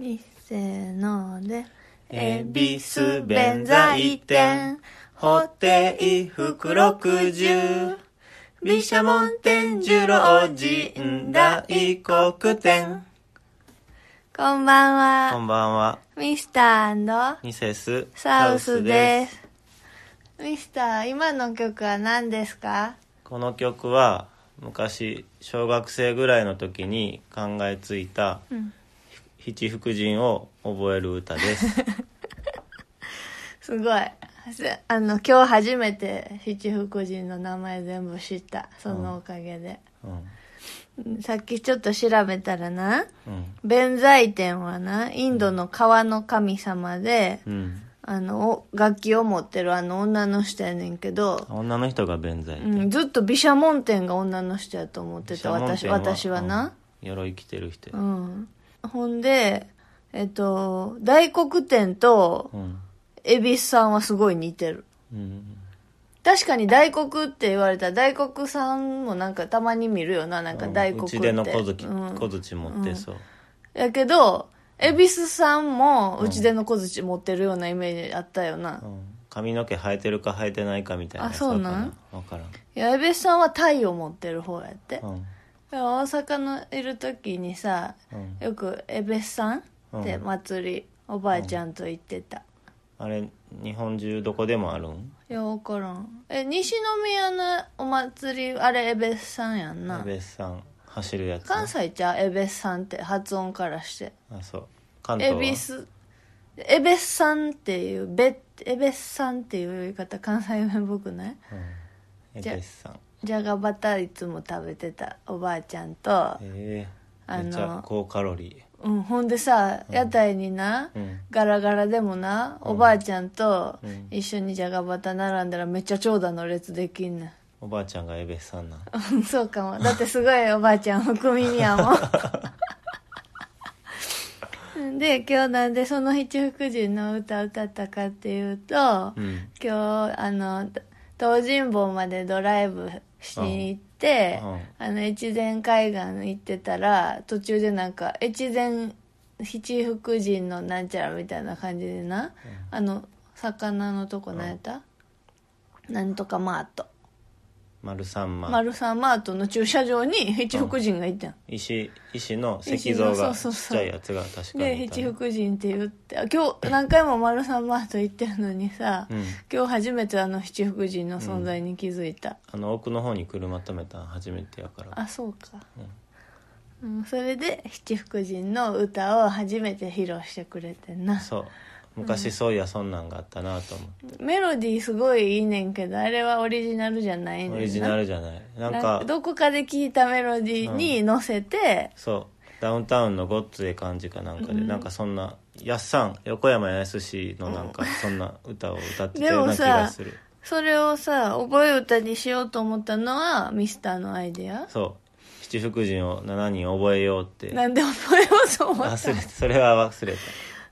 いっせーので。恵比寿弁財天布袋福六十毘沙門天十郎神大黒天こんばんは。こんばんは。ミスターミセスサウスです。ミスター今の曲は何ですか？この曲は昔小学生ぐらいの時に考えついたうん七福神を覚える歌です。すごい。せあの今日初めて七福神の名前全部知った。そのおかげで、うん。さっきちょっと調べたらなうん。弁財天はなインドの川の神様で、うん。あのお楽器を持ってるあの女の人やねんけど、女の人が弁財天。うん、ずっと毘沙門天が女の人やと思ってた私私はな、うん。鎧着てる人や。うん、ほんでえっと大黒天とうん。恵比寿さんはすごい似てる。うん。確かに大黒って言われたら大黒さんもなんかたまに見るよななんか大黒って、うちでの小槌うん。小槌持ってそう。やけど恵比寿さんもうちでの小槌持ってるようなイメージあったよな、うん。髪の毛生えてるか生えてないかみたいなあそうなん？かな。わからん。いや恵比寿さんはタイを持ってる方やって、うん大阪のいる時にさうん。よく恵比寿さんってうん。祭り、おばあちゃんと行ってた、あれ日本中どこでもあるん？いや分からん。え西宮のお祭りあれ恵比寿さんやんな。エベスさん走るやつ関西ちゃう恵比寿さんって発音からして。あそう。関恵東は？比寿。さんっていうべ恵比寿さんっていう言い方関西弁っぽくない？さんじゃがバタいつも食べてたおばあちゃんと、ええ。あのめっちゃ高カロリうん、ほんでさ屋台にな、ーうん。ガラガラでもなおばあちゃんとうん。一緒にじゃがバタ並んだらめっちゃ長蛇の列できんねおばあちゃんがエベスさんなん。ん そうかも。だってすごいおばあちゃん福耳やもん。で今日なんでその七福神の歌歌ったかっていうと、うん。今日あの東尋坊までドライブしに行って、うん。あの越前海岸行ってたら途中でなんか越前七福神のなんちゃらみたいな感じでな、あの魚のとこ何やった、なんとかマート、丸三万。丸三マートの駐車場に七福神がいたん、石石の石像がちっちゃいやつが確かでにいた。七福神って言ってあ今日何回も丸三マート行ってるのにさ、うん。今日初めてあの七福神の存在に気づいた、あの奥の方に車止めたん初めてやから。あそうか、うん、それで七福神の歌を初めて披露してくれてんな。そう昔そういやそんなんがあったなと思って。メロディーすごいいいねんけどあれはオリジナルじゃないねんな。オリジナルじゃない。なんなかどこかで聞いたメロディーに乗せて、そう。ダウンタウンのごっつええ感じかなんかで、なんかそんなやっさん横山やすしのなんかそんな歌を歌ってたような気がする。それをさ覚え歌にしようと思ったのはミスターのアイデア？そう。七福神を7人覚えようって。なんで覚えようと思った忘れそれは忘れた。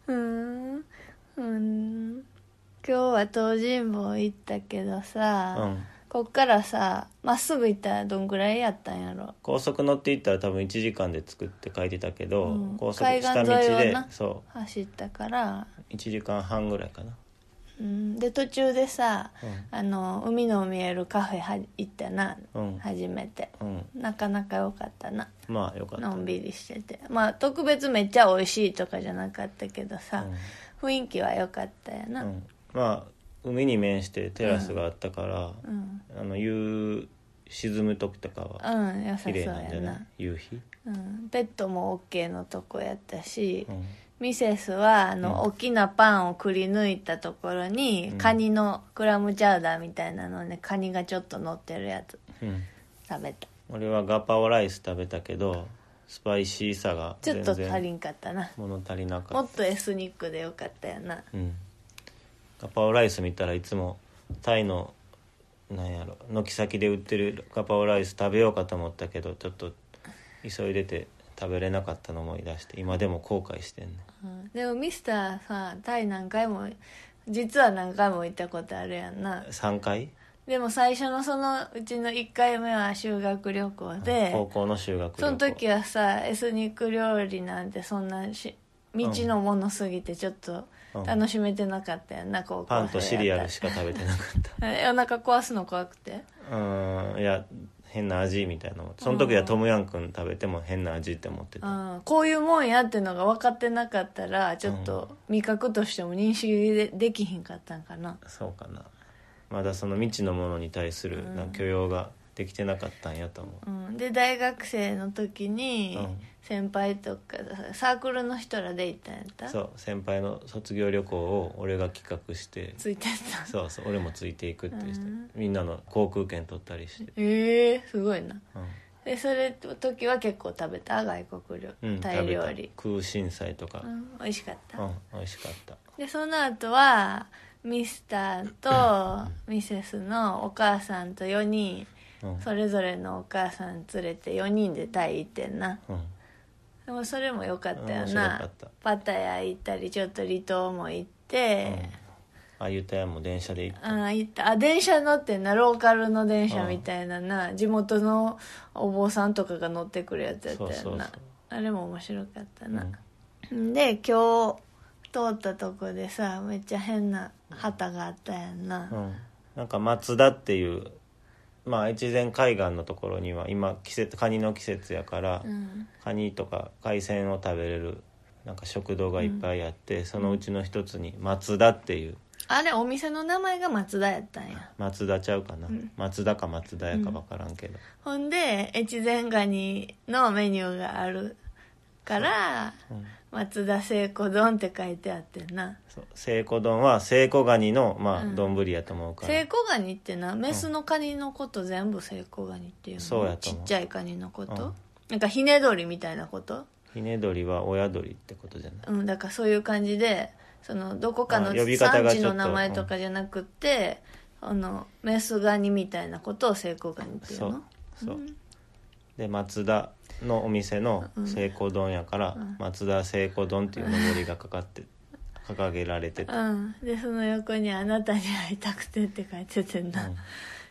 うーんうん。今日は東尋坊行ったけどさ、うん。こっからさまっすぐ行ったらどんぐらいやったんやろ？高速乗っていったら多分1時間で作って書いてたけど、うん。高速下道で走ったから、う1時間半ぐらいかな。うん、で途中でさ、うん。あの海の見えるカフェは行ったな、うん。初めて。うん。なかなか良かったな。まあよかった。のんびりしてて。まあ特別めっちゃ美味しいとかじゃなかったけどさ、雰囲気は良かったよな、うん、まあ海に面してテラスがあったから、うん。あの夕沈む時とかはうん良さそう綺麗なんじゃなやない？夕日、うん、ベッドも OK のとこやったし、うん、ミセスはあの、うん。大きなパンをくり抜いたところに、うん。カニのクラムチャウダーみたいなのねカニがちょっと乗ってるやつうん、食べた。俺はガパオライス食べたけどスパイシーさがちょっと足りんかったな。物足りなかっもっとエスニックでよかったよな。た、うん、ガパオライス見たらいつもタイのなんやろ軒先で売ってるガパオライス食べようかと思ったけどちょっと急いでて食べれなかったの思い出して今でも後悔してんねうん。でもミスターさタイ何回も実は何回も行ったことあるやんな。3回？でも最初のそのうちの1回目は修学旅行で高校の修学旅行。その時はさエスニック料理なんてそんなし未知のものすぎてちょっとうん。楽しめてなかったやんな高校生パンとシリアルしか食べてなかった。お腹壊すの怖くて？うんいや変な味みたいなのその時はトムヤンくん食べても変な味って思ってた。うん。こういうもんやってのが分かってなかったらちょっと味覚としても認識でできひんかったんかな。そうかなまだその未知のものに対するうん。なんか許容ができてなかったんやと思う。うん、で大学生の時にうん。先輩とかサークルの人らで行ったんやった？そう先輩の卒業旅行を俺が企画してついてった？そうそう俺もついていくってしてうん。みんなの航空券取ったりして。ええすごいな。うん。でそれ時は結構食べた？外国料、うんタイ料理。た。空心菜とか。うん。美味しかった、うん美味しかった。でその後はミスターとミセスのお母さんと4人。うん。それぞれのお母さん連れて4人でタイ行ってんな。うん。でもそれも良かったよな。パタヤ行ったりちょっと離島も行って、あゆたやも電車で行った。あ行った。あ電車乗ってんなローカルの電車みたいなな。地元のお坊さんとかが乗ってくるやつやったよな。あれも面白かったな、うん。で今日通ったとこでさめっちゃ変な旗があったやんな、うん、なんか松田っていうまあ越前海岸のところには今季節カニの季節やから、うん。カニとか海鮮を食べれるなんか食堂がいっぱいあって、そのうちの一つに松田っていう。あれお店の名前が松田やったんや。松田ちゃうかな、ん。松田か松田やか分からんけど、ほんで越前ガニのメニューがあるからうん松田聖子丼って書いてあってんな。そう。聖子丼は聖子ガニのまあうん。丼やと思うから、聖子ガニってなメスのカニのこと全部聖子ガニっていうの？そうやとち思う。っちゃいカニのこと、うん。なんかひね鳥みたいなこと？ひね鳥は親鳥ってことじゃない？うんだからそういう感じでそのどこかのあ呼び方産がちょっと地の名前とかじゃなくって、あのメスガニみたいなことを聖子ガニっていうそう。のそう、で松田のお店の聖子丼やから、松田聖子丼っていうのぼりがかかって掲げられてて、うん。でその横に「あなたに会いたくて」って書いててんな、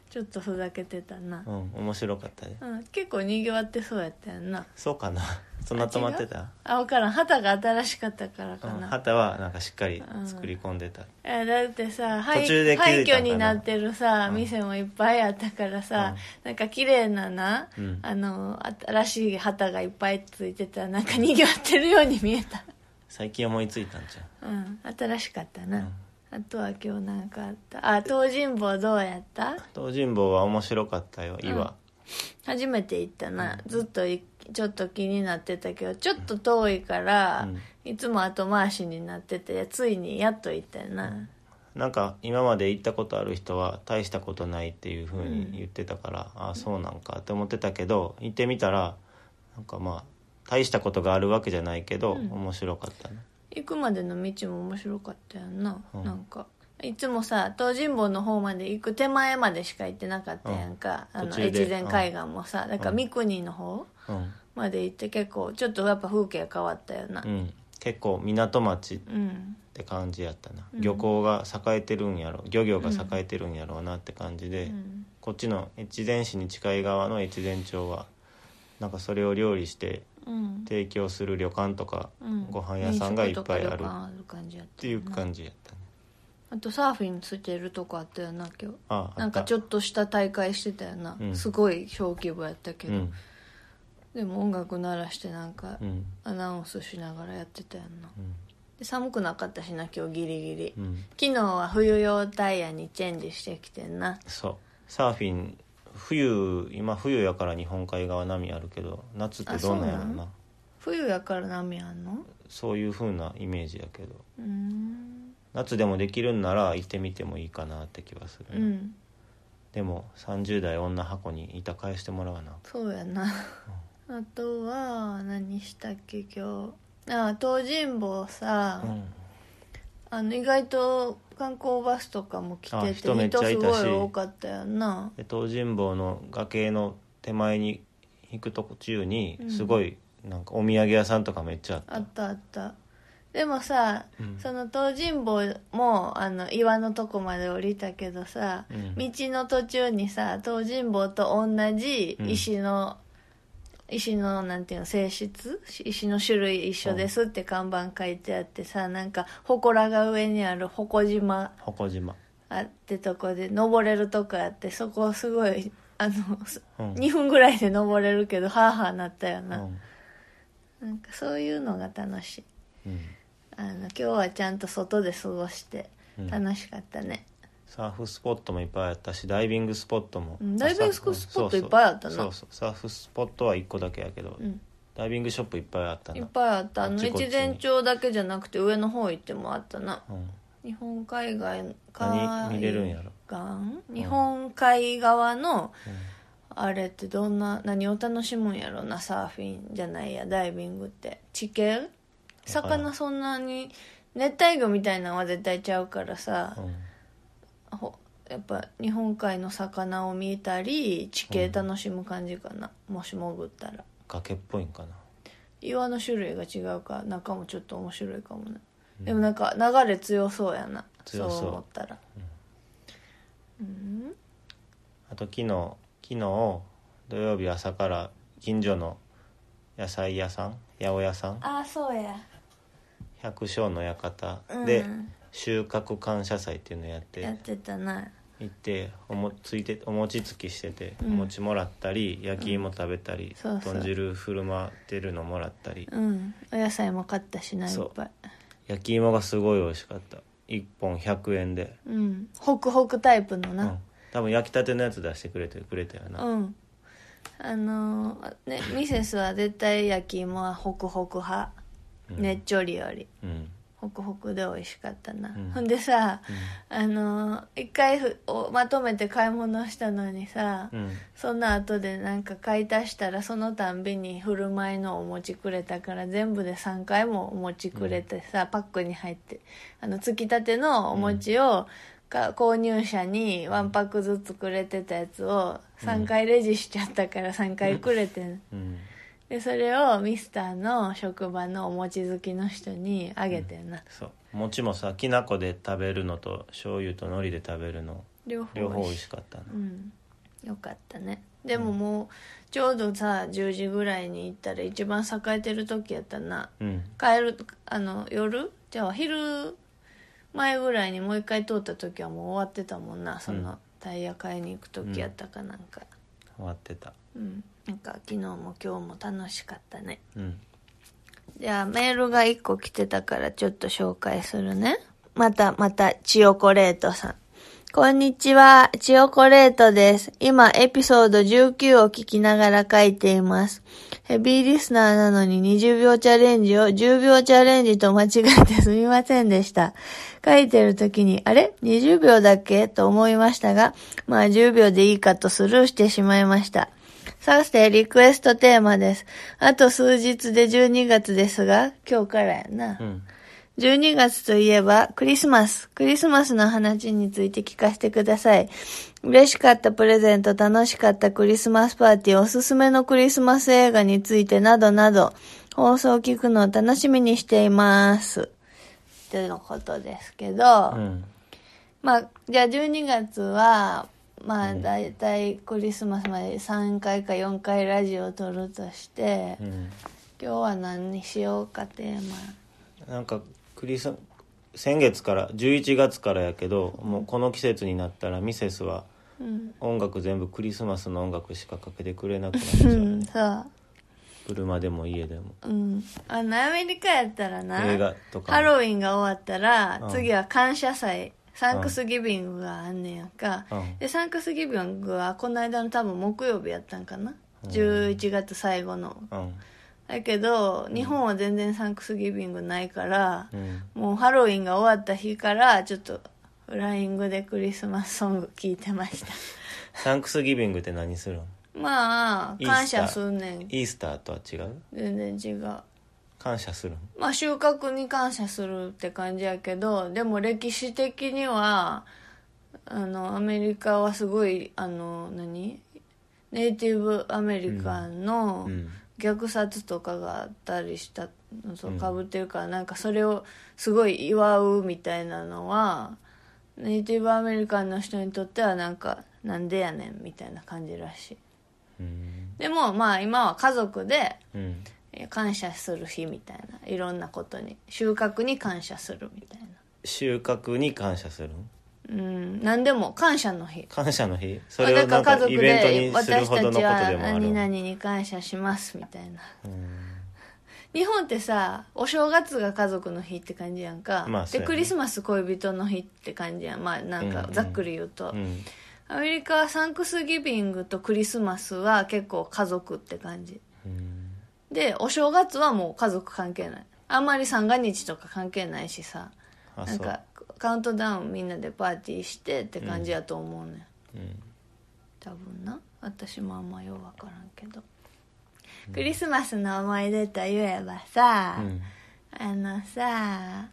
ちょっとふざけてたな、うん、うん、面白かったね。うん、結構にぎわってそうやったよな。そうかなそんな止まってた？あ分からん。旗が新しかったからかうん、な、旗はなんかしっかり作り込んでた、えだってさ廃途中で気づ廃いたんかな。墟になってるさ、店もいっぱいあったからさ、なんか綺麗なな、うん。あの新しい旗がいっぱいついてた。なんかにぎわってるように見えた。最近思いついたんじう？ん。新しかったな、うん。あとは今日なんかあった。あ東尋坊どうやった？ゃん東尋坊は面白かったよ岩、初めて行ったな、ずっといちょっと気になってたけどちょっと遠いから、いつも後回しになっててついにやっと行ったよな、なんか今まで行ったことある人は大したことないっていう風に言ってたから、ああそうなんかって思ってたけど行ってみたらなんかまあ大したことがあるわけじゃないけど、面白かったね。行くまでの道も面白かったよな、うん。なんかいつもさ東尋坊の方まで行く手前までしか行ってなかったやんか、あのうん途中で。越前海岸もさだから三国の方うん、まで行って結構ちょっとやっぱ風景変わったよな。うん、結構港町っうんて感じやったな、漁港が栄えてるんやろ。漁業が栄えてるんやろうなって感じで、うん。こっちの越前市に近い側の越前町はなんかそれを料理してうん。提供する旅館とかうん。ご飯屋さんがいっぱいある。飲食とか旅館ある感じやっていう感じやったね。あとサーフィンついてるとこあったよな今日。ああなんかちょっっとした大会してたよな、うん。すごい小規模やったけど、うんでも音楽鳴らしてなんかうん。アナウンスしながらやってたよな。うん。で寒くなかったしな今日ギリギリ、うん。昨日は冬用タイヤにチェンジしてきてんな。そう。サーフィン冬今冬やから日本海側波あるけど夏ってどんなんやろあそうなな冬やから波あんの？そういう風なイメージやけど。うーん。夏でもできるんなら行ってみてもいいかなって気はする、うん。でも30代女箱に板返してもらわな。そうやなあとは何したっけ今日？あ東尋坊さ、うん。あの意外と観光バスとかも来ててあ人めっちゃいたし。すごい多かったよな。で東尋坊の崖の手前に行く途中にうん。すごいなんかお土産屋さんとかめっちゃあった、あったあった。でもさ、うん。その東尋坊もあの岩のとこまで降りたけどさ、うん。道の途中にさ東尋坊と同じ石の石のなんていうの性質？石の種類一緒ですって看板書いてあってさなんか祠が上にある鉾島。鉾島。あってとこで登れるとこあってそこすごいあの、すうん。2分ぐらいで登れるけどハーハーなったよな、うん。なんかそういうのが楽しい。うん。あの今日はちゃんと外で過ごしてうん。楽しかったね、サーフスポットもいっぱいあったしダイビングスポットも、うんダイビングスポットうんいっぱいあったな。そうそうサーフスポットは1個だけやけど、うん。ダイビングショップいっぱいあったな。いっぱいあった。あのあっちこっちに。越前町だけじゃなくて上の方行ってもあったな。うん。日本海外何見れるんやろ？日本海側の、あれってどんな何を楽しむんやろなサーフィンじゃないやダイビングって。地形？魚そんなに熱帯魚みたいなのは絶対ちゃうからさ。う、ん。ほやっぱ日本海の魚を見たり地形楽しむ感じかな、もし潜ったら。崖っぽいんかな。岩の種類が違うから中もちょっと面白いかもね、うん。でもなんか流れ強そうやな。強そう。思ったら。うん。あと昨日昨日土曜日朝から近所の野菜屋さん八百屋さん？ああそうや。百姓の館うん。で収穫感謝祭っていうのやってやってたな。行っておもついてお餅つきしてて、うん。お餅もらったり焼き芋食べたり、そうそう。豚汁振る舞ってるのもらったり。うん。お野菜も買ったしないっそうぱい。焼き芋がすごい美味しかった。1本100円で、うん。ホクホクタイプのな。うん、多分焼きたてのやつ出してくれてくれたよな、うん、あのーねミセスは絶対焼き芋はホクホク派、うん。ねっちょりより。うんホクホクで美味しかったな、うん。ほんでさあのー一回ふおまとめて買い物したのにさ、うん。その後でなんか買い足したらそのたんびに振る舞いのお餅くれたから全部で3回もお餅くれてさ、パックに入ってあのつきたてのお餅を、か購入者にワンパックずつくれてたやつを3回レジしちゃったから3回くれてん、うんでそれをミスターの職場のお餅好きの人にあげてんな、そう。餅もさきな粉で食べるのと醤油と海苔で食べるの両方両方美味ししかったなうん。よかったね。でももうちょうどさ10時ぐらいに行ったら一番栄えてる時やったな。うん。帰るあの夜？じゃあ昼前ぐらいにもう一回通った時はもう終わってたもんな。その、うん。タイヤ買いに行く時やったかなんか。終わってたうんなんか昨日も今日も楽しかったねうんじゃあメールが1個来てたからちょっと紹介するね。またまた、チヨコレートさん。こんにちは、チヨコレートです。今、エピソード19を聞きながら書いています。ヘビーリスナーなのに20秒チャレンジを10秒チャレンジと間違えてすみませんでした。書いてる時に、あれ ?20 秒だっけ？と思いましたが、まあ10秒でいいかとスルーしてしまいました。さて、リクエストテーマです。あと数日で12月ですが、今日からやなう。ん12月といえば、クリスマス。クリスマスの話について聞かせてください。嬉しかったプレゼント、楽しかったクリスマスパーティー、おすすめのクリスマス映画についてなどなど、放送を聞くのを楽しみにしています。ということですけど、うんまあ、じゃあ12月は、まあ、だいたいクリスマスまで3回か4回ラジオを撮るとして、うん今日は何にしようかテーマ。なんかクリス先月から11月からやけどもうこの季節になったらミセスはうん。音楽全部クリスマスの音楽しかかけてくれなくなっうちゃう、ん、そう。車でも家でもうん。あの、アメリカやったらな、映画とかもハロウィンが終わったら、うん次は感謝祭、サンクスギビングがあんねやんか。うんで、サンクスギビングはこの間の多分木曜日やったんかな。11月最後の。うんだけど、日本は全然サンクスギビングないから、うんもうハロウィンが終わった日から、ちょっと、フライングでクリスマスソング聴いてました。サンクスギビングって何するん？まあ、感謝すんねん。イースターとは違う？全然違う。感謝するんまあ収穫に感謝するって感じやけどでも歴史的にはあのアメリカはすごいあの何？ネイティブアメリカンのうん。虐殺とかがあったりしたのとかぶってるから、なんかそれをすごい祝うみたいなのはネイティブアメリカンの人にとってはなんかなんでやねんみたいな感じらしい。うん。でもまあ今は家族でうん。えー感謝する日みたいな。いろんなことに収穫に感謝するみたいな。収穫に感謝するうん。何でも感謝の日。感謝の日？そだれをなんかイベントでにするほどのことはでもある。何々に感謝しますみたいな。うん。日本ってさお正月が家族の日って感じやんか、でまあね。クリスマス恋人の日って感じやん。まあなんかうんうん。ざっくり言うと、うん。アメリカはサンクスギビングとクリスマスは結構家族って感じ。うんでお正月はもう家族関係ない。あんまり三が日とか関係ないしさ。なんかカウントダウンみんなでパーティーしてって感じやと思うね、ん、うん。多分な。私もあんまよう分からんけど、クリスマスの思い出といえばさ、うん。あのさ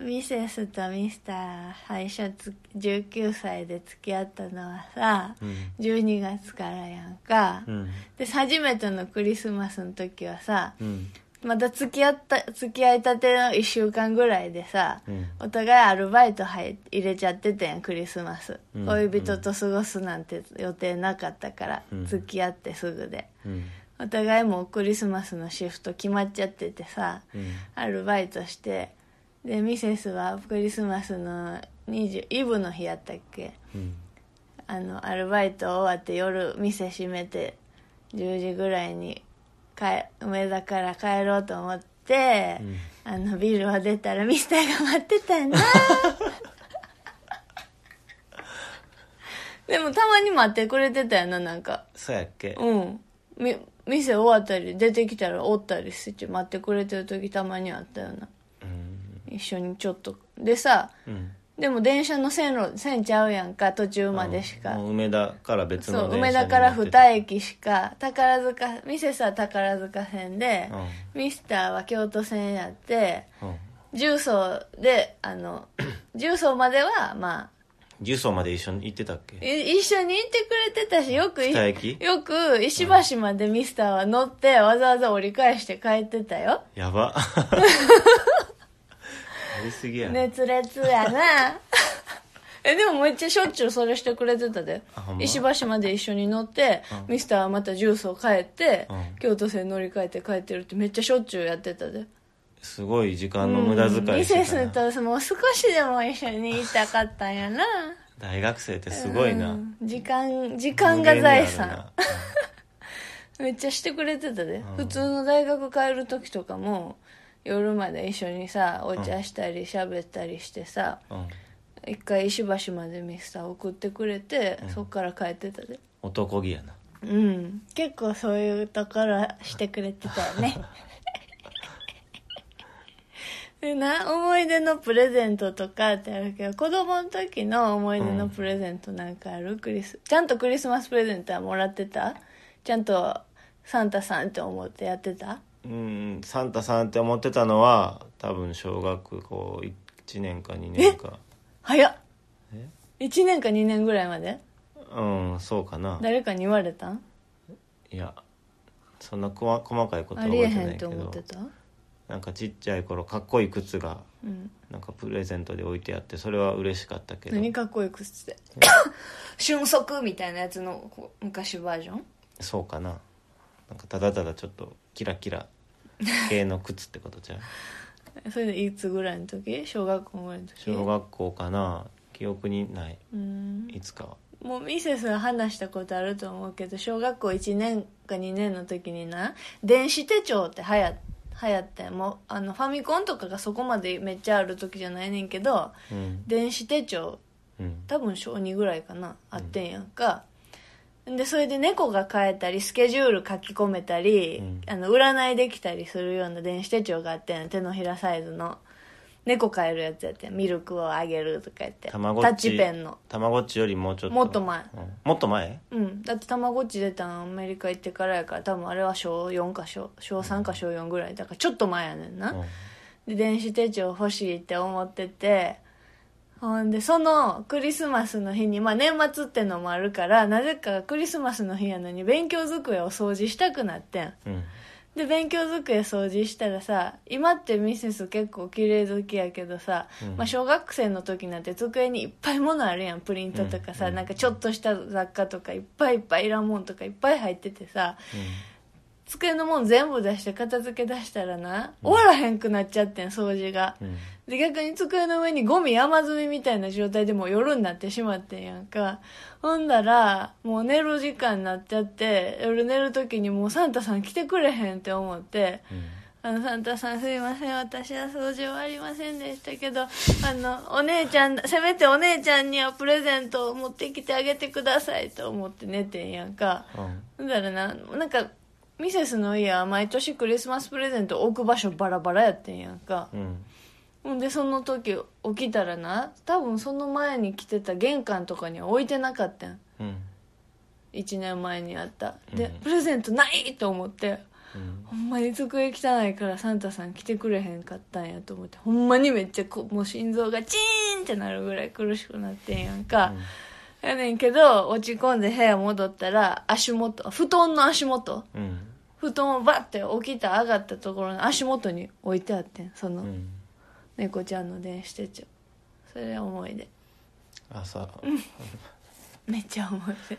ミセスとミスター最初つ19歳で付き合ったのはさ、うん。12月からやんか、うん。で初めてのクリスマスの時はさうん。まだ付き合った付き合いたての1週間ぐらいでさ、うん。お互いアルバイト入入れちゃってたやんクリスマス、うん。恋人と過ごすなんて予定なかったから、うん。付き合ってすぐで。うん。お互いもうクリスマスのシフト決まっちゃっててさうん。アルバイトしてでミセスはクリスマスの20イブの日やったっけ？うん。あのアルバイト終わって夜店閉めて10時ぐらいに帰梅田から帰ろうと思って、うん。あのビルを出たらミスターが待ってたんだ でもたまに待ってくれてたよななんか。そうやっけ？うん。み店終わったり出てきたらおったりして待ってくれてる時たまにあったよな。うん一緒にちょっと。でさうん。でも電車の線路線ちゃうやんか途中までしか。梅田から別のそう梅田から乗って2駅しか宝塚ミセスは宝塚線で、うミスターは京都線やってんうん。重曹であの 重曹まではま重曹まで一緒に行ってたっあけ？い一緒に行ってくれてたしよくよく石橋までミスターは乗ってわざわざ折り返して帰ってたよ。やば。や りすぎや。な熱烈やな。えでもめっちゃしょっちゅうそれしてくれてたで。ま？石橋まで一緒に乗って、うん。ミスターはまた重曹帰って、うん。京都線乗り換えて帰ってるってめっちゃしょっちゅうやってたで。すごい時間の無駄遣いミセしてたな。スともう少しでも一緒にいたかったんやな。大学生ってすごいな。うん。時間時間が財産。めっちゃしてくれてたで、ん。普通の大学帰る時とかも夜まで一緒にさお茶したり喋ったりしてさ、なうん。一回石橋までミスター送ってくれて、そっから帰ってたで。男気やな。うん。結構そういうところしてくれてたよね。でな思い出のプレゼントとかってあるけど子供の時の思い出のプレゼントなんかある、クリスちゃんとクリスマスプレゼントはもらってた？ちゃんとサンタさんって思ってやってた？うんサンタさんって思ってたのは多分小学校1年か2年か。早っ。え？1年か2年ぐらいまで？うんそうかな。誰かに言われたん？いやそんなこわ細かいことはあ覚えてないけど思ってた？なんかちっちゃい頃かっこいい靴がうん。なんかプレゼントで置いてあってそれは嬉しかったけど。何かっこいい靴って？瞬足みたいなやつの昔バージョン？そうかななんかただただちょっとキラキラ系の靴ってことじゃう？それでいつぐらいの時？小学校ぐらいの時？小学校かな？記憶にない。うん。いつかは。もうミセスは話したことあると思うけど小学校1年か2年の時にな電子手帳って流行流行ってもうあのファミコンとかがそこまでめっちゃある時じゃないねんけどうん。電子手帳うん。多分小2ぐらいかなあってんやんか、でそれで猫が飼えたりスケジュール書き込めたり、うん。あの占いできたりするような電子手帳があってん手のひらサイズの。猫飼えるやつやってん。ミルクをあげるとか言ってタたまごっち。ッチペンの。たまごっちよりもうちょっと。もっと前。うん。もっと前？うん。だってたまごっち出たのアメリカ行ってからやから多分あれは小4か小小3か小4ぐらい。だからちょっと前やねんな、うん。で電子手帳欲しいって思っててほん。でそのクリスマスの日にまあ年末ってのもあるからなぜかクリスマスの日やのに勉強机を掃除したくなってん。うん。で勉強机掃除したらさ今ってミセス結構綺麗好きやけどさ、うん。まあ、小学生の時なんて机にいっぱいものあるやん。プリントとかさ、うん。なんかちょっとした雑貨とかいっぱいいっぱいいらんもんとかいっぱい入っててさ机のもん全部出して片付け出したらな終わらへんくなっちゃってん掃除が。うん。うんで逆に机の上にゴミ山積みみたいな状態でもう夜になってしまってんやんか。ほんだらもう寝る時間になっちゃって夜寝る時にもうサンタさん来てくれへんって思ってうん。あのサンタさんすいません私は掃除終わりませんでしたけどあのお姉ちゃんせめてお姉ちゃんにはプレゼントを持ってきてあげてくださいと思って寝てんやんか。うん。ほんだらななんかミセスの家は毎年クリスマスプレゼント置く場所バラバラやってんやんか。うん。ほんでその時起きたらな多分その前に来てた玄関とかには置いてなかったん。うん。1年前にあった。で、うん。プレゼントないと思って。うん。ほんまに机汚いからサンタさん来てくれへんかったんやと思って。ほんまにめっちゃこもう心臓がチーンってなるぐらい苦しくなってんやんか、やねんけど落ち込んで部屋戻ったら足元布団の足元。うん布団をバッて起きた上がったところの足元に置いてあってんその、うん。猫ちゃんの電子手帳それ思い出。朝。めっちゃ思い出。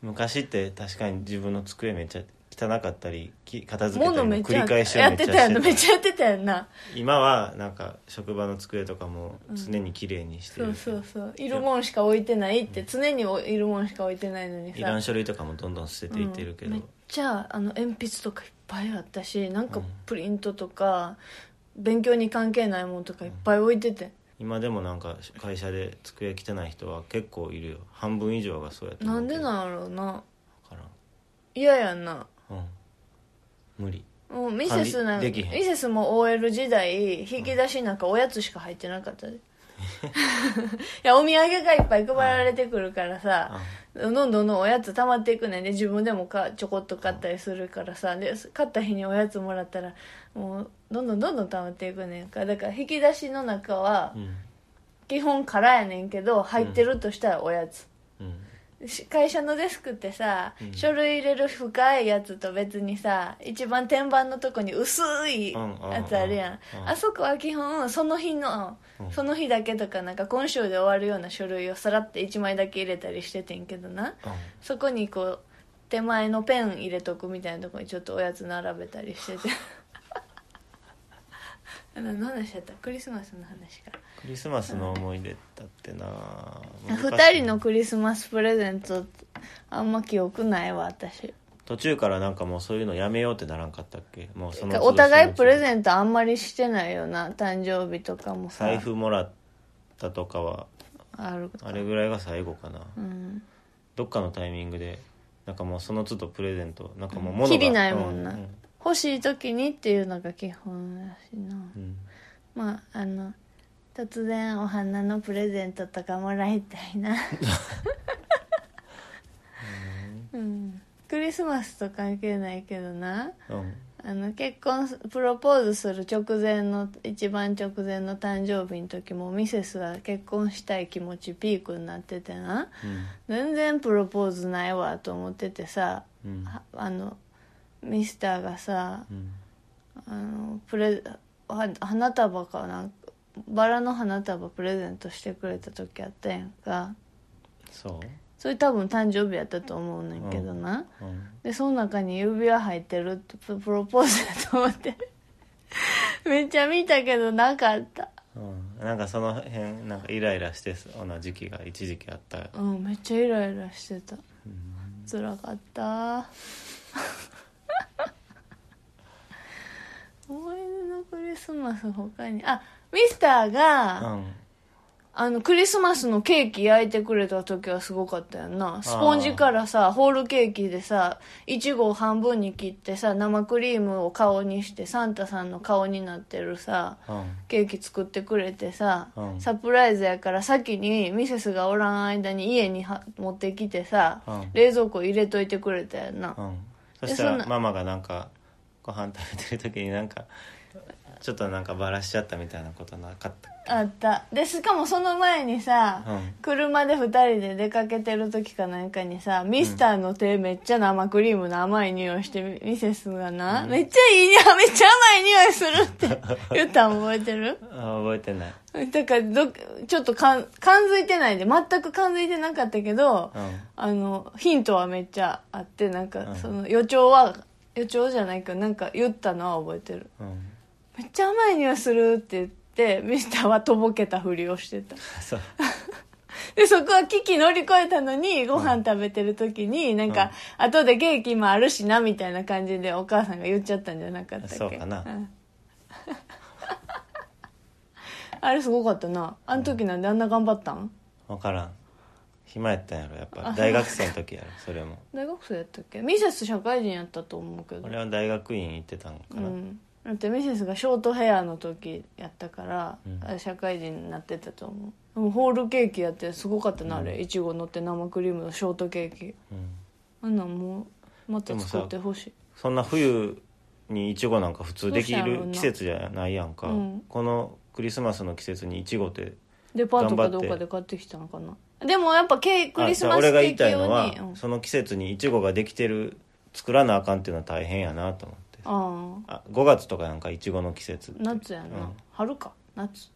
昔って確かに自分の机めっちゃ汚かったりき片付けたりの繰り返しをやっめっちゃてた。やんなめっちゃやってたやんな。今はなんか職場の机とかも常に綺麗にしてる。そうそうそう。いるもんしか置いてないって常にいるもんしか置いてないのにさ。いらん書類とかもどんどん捨てていってるけど、うん。めっちゃあの鉛筆とかいっぱいあったしなんかうん。プリントとか、勉強に関係ないもんとかいっぱい置いてて、今でもなんか会社で机汚い人は結構いるよ。半分以上がそうやと思なうんでなんやろうな。嫌やんな無理。もうミセスなんミ管理できへん。セスも OL 時代引き出しなんかおやつしか入ってなかったで。いやお土産がいっぱい配られてくるからさ、どんどんどんどんおやつ溜まっていくねんで自分でもかちょこっと買ったりするからさで買った日におやつもらったらもうどんどんどんどん溜まっていくねんか。だから引き出しの中はうん。基本空やねんけど入ってるとしたらおやつ、会社のデスクってさ、うん。書類入れる深いやつと別にさ一番天板のとこに薄いうんうんやつあるやん、うん。あそこは基本その日の、うん。その日だけとかなんか今週で終わるような書類をさらって1枚だけ入れたりしててんけどな。そこにこう手前のペン入れとくみたいなとこにちょっとおやつ並べたりしててあの何の話やった？クリスマスの話か。クリスマスの思い出だってな。2人のクリスマスプレゼントあんま記憶ないわ私。途中からなんかもうそういうのやめようってならんかったっけ？もうそのお互いプレンゼントあんまりしてないよな誕生日とかもさ。財布もらったとかは。あるあれぐらいが最後かな。うん。どっかのタイミングでなんかもうその都度プレゼントなんかもう物がきりないもんな。ううん欲しい時にっていうのが基本だしな。うん。まああの突然お花のプレゼントとかもらいたいな。うん。クリスマスと関係ないけどな。うん。あの結婚すプロポーズする直前の一番直前の誕生日の時もミセスは結婚したい気持ちピークになっててな。うん。全然プロポーズないわと思っててさ。あのミスターがさうん。あのプレは花束かなバラの花束プレゼントしてくれた時あったやんか。そう？それ多分誕生日やったと思うねんけどな、うん。でその中に指輪入ってるってププロポーズだと思って。めっちゃ見たけどなかった。うん。なんかその辺なんかイライラしてそうな時期が一時期あった。うんめっちゃイライラしてた。うん。辛かった思い出のクリスマス他にあミスターが、うん。あのクリスマスのケーキ焼いてくれた時はすごかったよな。スポンジからさホールケーキでさいちごを半分に切ってさ生クリームを顔にしてサンタさんの顔になってるさうん。ケーキ作ってくれてさ、うん。サプライズやから先にミセスがおらん間に家には持ってきてさ、うん冷蔵庫入れといてくれたよな、うんそしたらママがなんかご飯食べてる時になんかちょっとなんかバラしちゃったみたいなことなかった？あった。でしかもその前にさ、うん。車で2人で出かけてる時かなんかにさミスターの手めっちゃ生クリームの甘い匂いしてミセスがな、めっちゃいい匂い めっちゃ甘い匂いするって 言ったん覚えてる？あ覚えてない。だからどちょっとかん感づいてないで全く感づいてなかったけど、うん。あのヒントはめっちゃあってなんかうん。その予兆は予兆じゃないけどなんか言ったのは覚えてる。うん。めっちゃ甘い匂いするって言ってミスターはとぼけたふりをしてた。でそこは危機乗り越えたのにご飯食べてる時になんか、後でケーキもあるしなみたいな感じでお母さんが言っちゃったんじゃなかったっけ。そうかな。ん。あれすごかったな。あの時なんであんな頑張ったん？分からん暇やったんやろやっぱ。大学生の時やろ それも。大学生やったっけ？ミセス社会人やったと思うけど。俺は大学院行ってたんかな、うん。だってミセスがショートヘアの時やったから、うん。社会人になってたと思う。でもホールケーキやってすごかったな、あれ。いちご乗って生クリームのショートケーキ。うん。あんなんもうまた作ってほしい。そんな冬にいちごなんか普通できる季節じゃないやんか、うん。このクリスマスの季節にいちごってデパートかどうかで買ってきたのかな。でもやっぱケークリスマスあじゃあ俺がケーキ言いたいのはうん。その季節にいちごができてる作らなあかんっていうのは大変やなと思って。ああ。あ5月とかなんかいちごの季節夏やな、うん。春か。夏。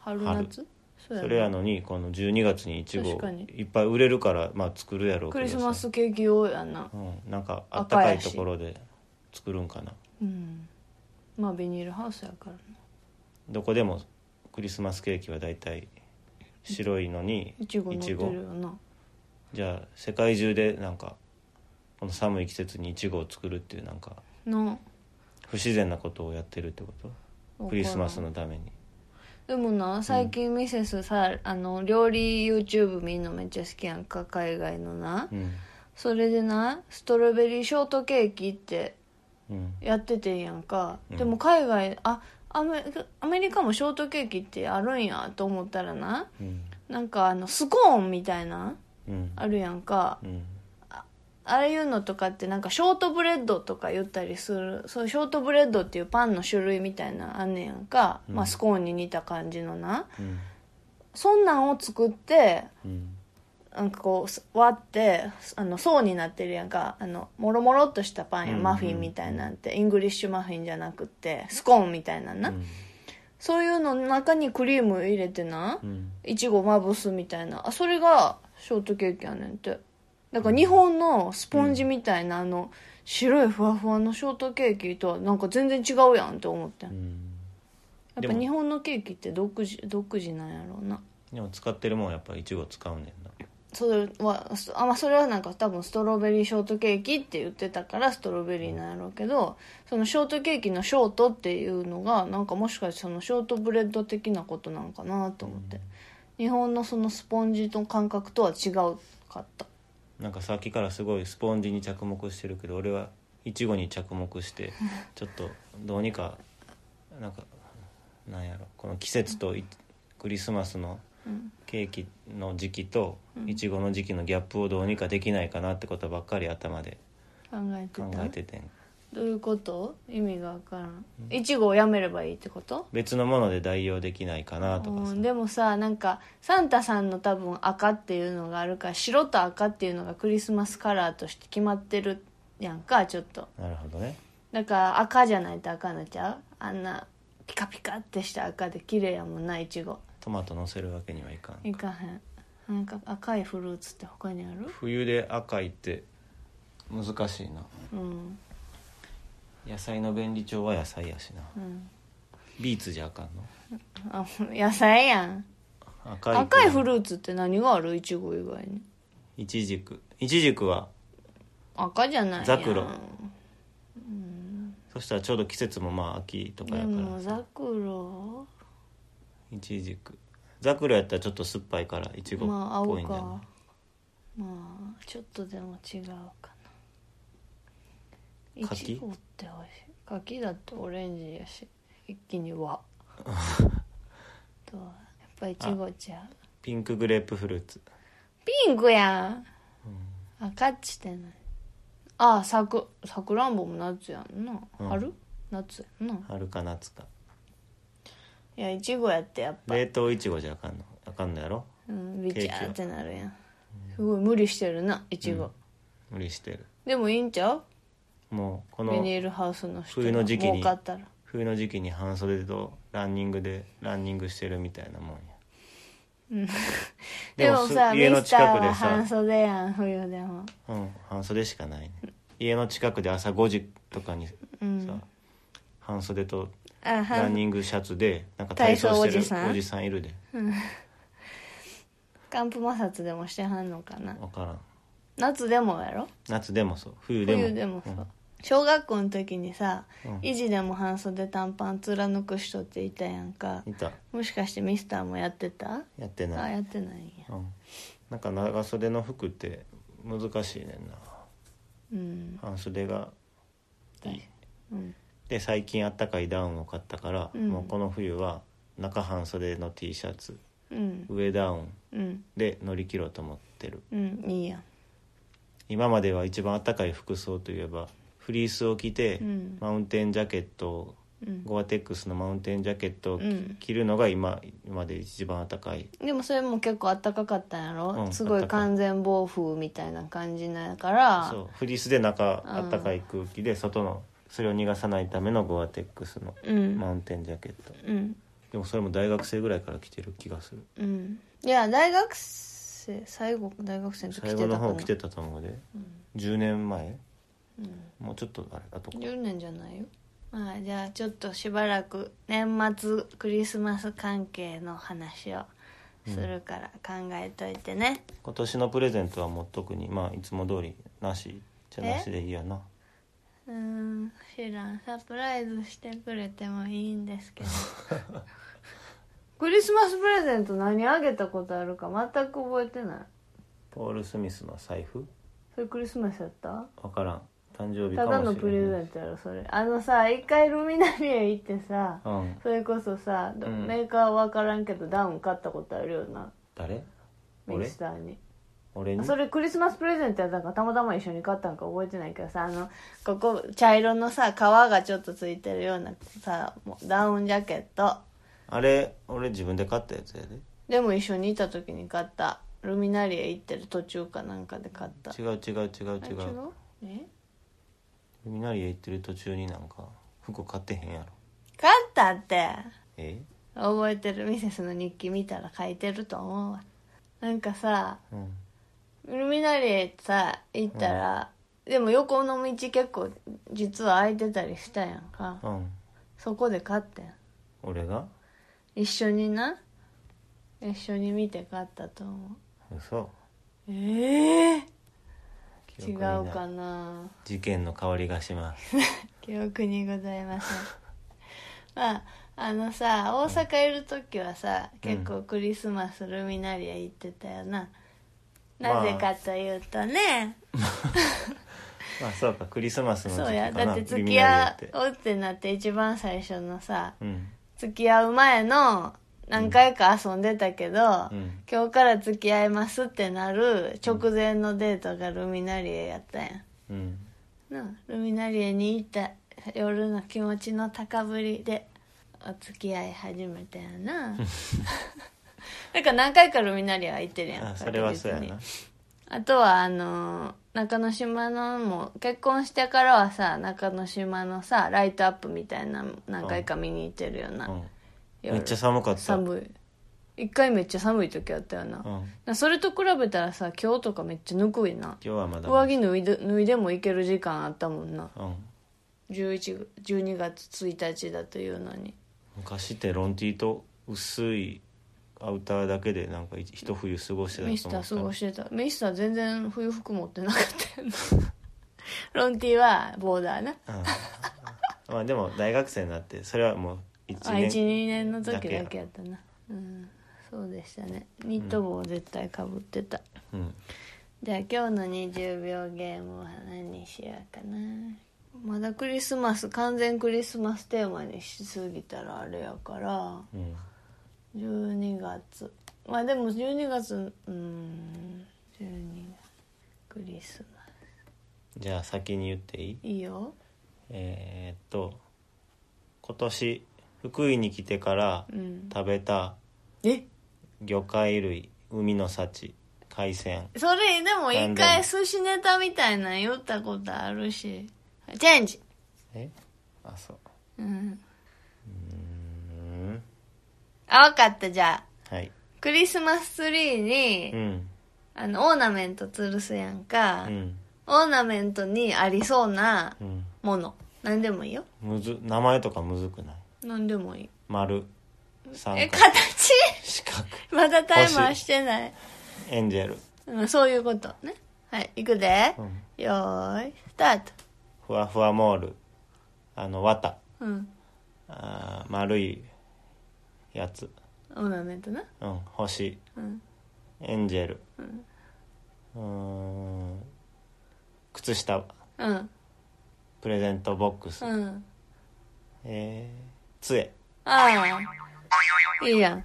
春春。夏そそれやのにこの12月にいちごいっぱい売れるからまあ作るやろうけどさ。クリスマスケーキ用やな。うん、なんかあったかいところで作るんかな。うん。まあビニールハウスやからな。どこでもクリスマスケーキは大体白いのにいちご乗ってるよな。じゃあ世界中でなんかこの寒い季節にいちごを作るっていうなんかな。不自然なことをやってるってこと？クリスマスのために。でもな最近ミセスさ、あの料理 YouTube 見んのめっちゃ好きやんか海外のな、うん。それでなストロベリーショートケーキってうん。やっててんやんか、うん。でも海外あアメアメリカもショートケーキってあるんやと思ったらなうん。なんかあのスコーンみたいなうん。あるやんか。うん。ああいうのとかってなんかショートブレッドとか言ったりするそうショートブレッドっていうパンの種類みたいなのあんねやんか、うん。まあ、スコーンに似た感じのな。うん。そんなんを作ってうんなんかこうす割ってあの層になってるやんか。あのもろもろっとしたパンや、うんマフィンみたいなんて。イングリッシュマフィンじゃなくってスコーンみたいなんな、うん。そういうのの中にクリーム入れてなうん。いちごまぶすみたいな。あそれがショートケーキやねんって。だから日本のスポンジみたいなあの白いふわふわのショートケーキとはなんか全然違うやんって思ってん。うん。やっぱ日本のケーキって独自独自なんやろうな。でも使ってるもんはやっぱいちご使うねんなそれはすあ、まあ、それはなんか多分ストロベリーショートケーキって言ってたからストロベリーなんやろうけどそのショートケーキのショートっていうのがなんかもしかしてそのショートブレッド的なことなんかなと思って、日本のそのスポンジの感覚とは違うかった。なんかさっきからすごいスポンジに着目してるけど俺はいちごに着目して ちょっとどうにかなんかなんやろこの季節といクリスマスのうんケーキの時期といちごの時期のギャップをどうにかできないかなってことばっかり頭で考えて考たえててん。どういうこと？意味が分からん。いちごをやめればいいってこと？別のもので代用できないかなとかさ。うん。でもさなんかサンタさんの多分赤っていうのがあるから白と赤っていうのがクリスマスカラーとして決まってるやんかちょっと。なるほどね。だから赤じゃないと赤になっちゃう？あんなピカピカってした赤で綺麗やもんないちごトマト乗せるわけにはいかんいかへん。なんか赤いフルーツって他にある？冬で赤いって難しいな。うん。野菜の便利帳は野菜やしな。うん。ビーツじゃあかんの？あ 野菜やん。赤い。赤いフルーツって何がある？いちご以外に。イチジクイチジクは赤じゃないやん。ザクロそしたらちょうど季節もまあ秋とかでやからもザクロ？イチジクザクロやったらちょっと酸っぱいからイチゴまあっぽいんじゃない、青か。まあちょっとでも違うかな。い柿ちごって美味しい。柿だってオレンジやし一気に和。とやっぱいちごちゃう。ピンクグレープフルーツ。ピンクやん。赤っちてないああさくさくらんぼも夏やんな。うん。春、夏やんな。春か夏かいやいちごやってやっぱ、冷凍いちごじゃあかんの？あかんのやろ？うん、ビチャーってなるやん。すごい無理してるないちご、無理してる。でもいいんちゃう？もうこのビニールハウスの人が冬の時期に儲かったら。冬の時期に半袖とランニングでランニングしてるみたいなもんや。でもさす家のミスター近くでは半さ、袖やん冬でも。うん、半袖しかないね。家の近くで朝5時とかにさ、うん。半袖とあはランニングシャツでなんか体操してる体操おじさん？おじさんいるで。寒風摩擦でもしてはんのかな？分からん。夏でもやろ？夏でもそう。冬でも。冬でもそう、小学校の時にさ、うん。維持でも半袖短パン貫く人っていたやんか。いた。もしかしてミスターもやってた？やってあない。やってないんや。うん、なんか長袖の服って難しいねんな。うん。半袖がいい。うんで最近あったかいダウンを買ったから、うん。もうこの冬は中半袖の T シャツうん。上ダウンうん。で乗り切ろうと思ってる。うんいいやん。今までは一番あったかい服装といえばフリースを着て、うん。マウンテンジャケットをうん。ゴアテックスのマウンテンジャケットを着,、うん。着るのが今今まで一番あったかい。でもそれも結構あったかかったんやろ、うんすごい完全防風みたいな感じなんやから。そうフリースで中うんあったかい空気で外のそれを逃がさないためのゴアテックスのうん。マウンテンジャケット、うん。でもそれも大学生ぐらいから着てる気がする。うん。いや大学生最後大学生の時来最後のてたかな方着てたと思うで、10年前、もうちょっとあれあとか10年じゃないよ。まあじゃあちょっとしばらく年末クリスマス関係の話をするから考えといてね、今年のプレゼントはもう特にまあいつも通りなしじゃなしでいいやなうーん知らん。サプライズしてくれてもいいんですけど。クリスマスプレゼント何あげたことあるか全く覚えてない。ポール・スミスの財布？それクリスマスやった？分からん。誕生日かたもしれないだのプレゼントやろそれ。あのさ一回ルミナリエ行ってさうん。それこそさ、どうん。メーカーは分からんけどダウン買ったことあるよな。誰？ミ俺スターに俺に？それクリスマスプレゼントやったんかたまたま一緒に買ったんか覚えてないけどさあのここ茶色のさ皮がちょっとついてるようなさもうダウンジャケット。あれ俺自分で買ったやつやで。でも一緒にいた時に買った。ルミナリエ行ってる途中かなんかで買った。違う違う違う違う。あ違う？え？ルミナリエ行ってる途中になんか服買ってへんやろ。買ったって。え？覚えてる？ミセスの日記見たら書いてると思うわ。なんかさうんルミナリエさ行ったら、でも横の道結構実は空いてたりしたやんか。うん。そこで買ってん。俺が？一緒にな？一緒に見て買ったと思う。嘘。ええ違記憶にない。うかな。事件の香りがします。記憶にございません。まああのさ大阪いる時はさ、結構クリスマスルミナリエ行ってたよな、まあなぜかというとね、まあ そうかクリスマスの時期そうや。だって付き合おうってなって一番最初のさうん。付き合う前の何回か遊んでたけど、うん。今日から付き合いますってなる直前のデートがルミナリエやったやん。うん。なルミナリエに行った夜の気持ちの高ぶりでお付き合い始めたよな なんか何回かルミナリエは行ってるやんあそれはそうやな。に。あとはあのー中之島のも結婚してからはさ中之島のさライトアップみたいなの何回か見に行ってるよな、うん。夜。めっちゃ寒かった。寒い。一回めっちゃ寒い時あったよな、うん。なそれと比べたらさ今日とかめっちゃぬくいな。今日はまだ上着脱いで脱いでもいける時間あったもんな。うん。11 12月1日だというのに。昔ってロンティーと薄いアウターだけでなんか一一冬過ごしてたと思ミスター過ごししてたミスター全然冬服持ってなかったよな ロンティーはボーダーな。まあでも大学生になってそれはもう1あ年12年の時だけやったな。うんそうでしたね。ニット帽を絶対かぶってた、うん。じゃあ今日の20秒ゲームは何にしようかな。まだクリスマス完全クリスマステーマにしすぎたらあれやから。うん12月。まあでも12月うん12月クリスマじゃあ先に言っていい？スいいよ。えーっと今年福井に来てからうん。食べたえ？魚介類海の幸海鮮。それでも一回で寿司ネタみたいなの言ったことあるし。チェンジ。え？あそう。うんあ分かったじゃあ。はい。クリスマスツリーに、うん。あのオーナメント吊るすやんか、うん。オーナメントにありそうなうん。もの。何でもいいよ。むず名前とかむずくない？何でもいい。丸三え角形？四角。まだタイマーしてない、エンジェル。うん、そういうこと。ね。はいいくで、うん。よーいスタート。ふわふわモール。あの綿。うん。あー丸いやつ。オーナメントな？うん星。うん。エンジェル。うーん。靴下。うん。プレゼントボックス、うん。えー、杖。ああ。いいやん。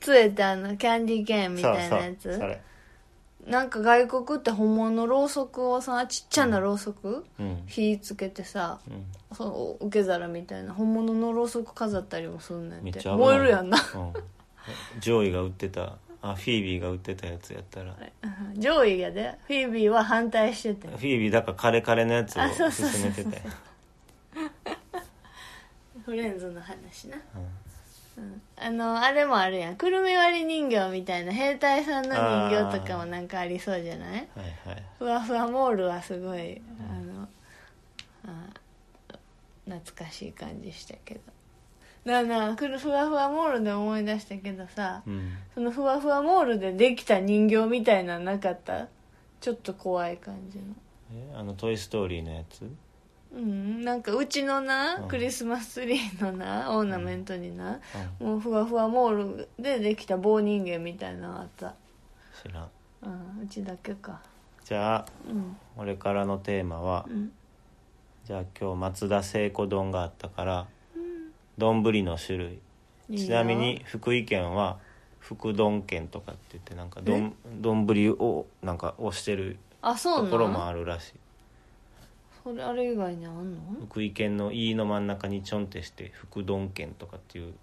杖ってあのキャンディーケーンみたいなやつ？そうそうそれなんか外国って本物のろうそくをさちっちゃなろうそく、うん。火つけてさうん。そう受け皿みたいな本物のろうそく飾ったりもすんねって燃えるやんな。うん、上位が売ってたあフィービーが売ってたやつやったら。うん上位やで。フィービーは反対してて。フィービーだからカレカレのやつを勧めてたよ フレンズの話な、うんうん、あのあれもあるやん。くるみ割り人形みたいな兵隊さんの人形とかもなんかありそうじゃない？はいはい。ふわふわモールはすごいあのあ懐かしい感じしたけど。なあなあくるふわふわモールで思い出したけどさうん。そのふわふわモールでできた人形みたいなのなかった？ちょっと怖い感じの。えあの「トイ・ストーリー」のやつ？うんなんかうちのな、うん。クリスマスツリーのなオーナメントにな、うもうふわふわモールでできた棒人間みたいなのあった。ん知らん。うんうちだけか。じゃあうん。俺からのテーマはうん。じゃあ今日松田聖子丼があったから丼の種類。いいよ。ちなみに福井県は福丼県とかって言ってなんか丼丼をなんか押してるあそうところもあるらしいそれあれ以外にあんの？福井県の飯の真ん中にちょんってして福丼県とかっていう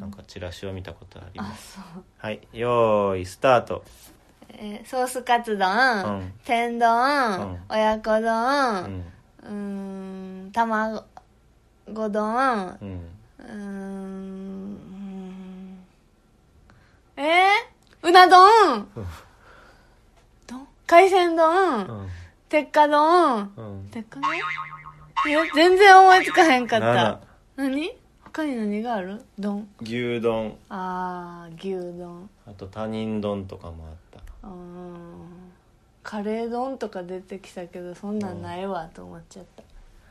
なんかチラシを見たことありあますはいよーいスタート。えーソースカツ丼、うん。天丼、うん。親子う丼ん。うーん卵丼うーうんん。えー、うな丼？丼海鮮う丼ん鉄火丼うん。鉄火丼え全然思いつかへんかった。7何？他に何がある？丼。牛丼。あー牛丼。あと他人丼とかもあった。あーカレー丼とか出てきたけどそんなんないわと思っちゃっ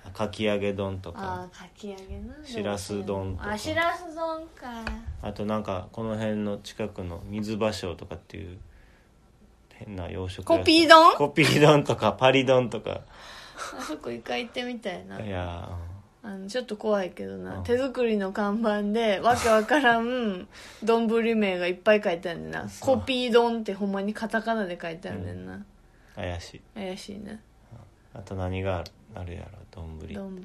た、かき揚げ丼とあか。あかき揚げな。しらす丼とか。あしらす丼か。あとなんかこの辺の近くの水芭蕉とかっていう変な洋食コピー丼？コピー丼とかパリ丼とか。あそこ一回行ってみたいな。いやあのちょっと怖いけどな、うん。手作りの看板でわけわからん丼名がいっぱい書いてあるねんな。コピー丼ってほんまにカタカナで書いてあるねんな、怪しい。怪しいな。あと何がある？あるやろ丼。丼？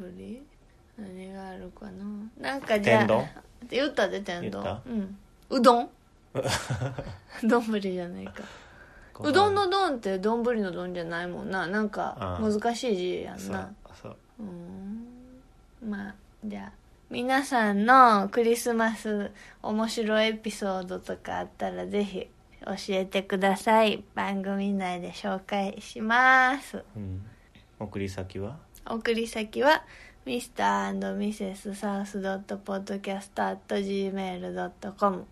何があるかな？なんかじゃあ天丼？言ったで天丼。うん。うどん？丼じゃないかうどんの丼って丼の丼じゃないもんな。なんか難しい字やんそうなそう。うーん。まあじゃあ皆さんのクリスマス面白いエピソードとかあったらぜひ教えてください。番組内で紹介します。うん。送り先は？送り先は Mr.Mrs.South.podcast.gmail.com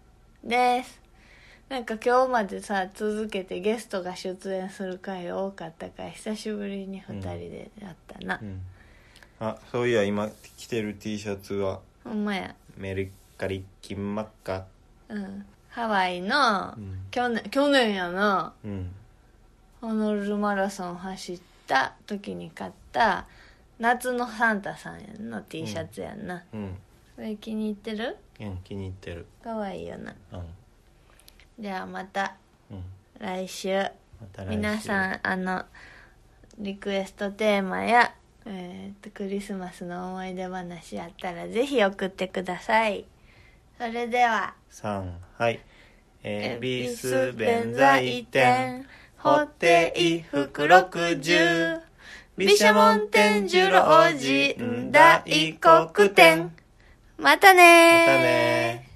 ですなんか今日までさ続けてゲストが出演する回多かったから久しぶりに2人でやったな。う、ん。あそういや今着てる T シャツはほんまや。メルカリキンマッカうん。ハワイの、うん。去年去年やな。うん。ホノルルマラソン走った時に買った夏のサンタさんやんの T シャツやんな、うん。これ気に入ってる？うん気に入ってる。かわいいよな。うんじゃあまたうん。来週。皆さんあのリクエストテーマやえーっとクリスマスの思い出話あったらぜひ送ってください。それでは。3はい。恵恵比比寿寿弁弁財財天天布布袋袋福福六六十十毘沙門天寿老人大黒天またねー。またね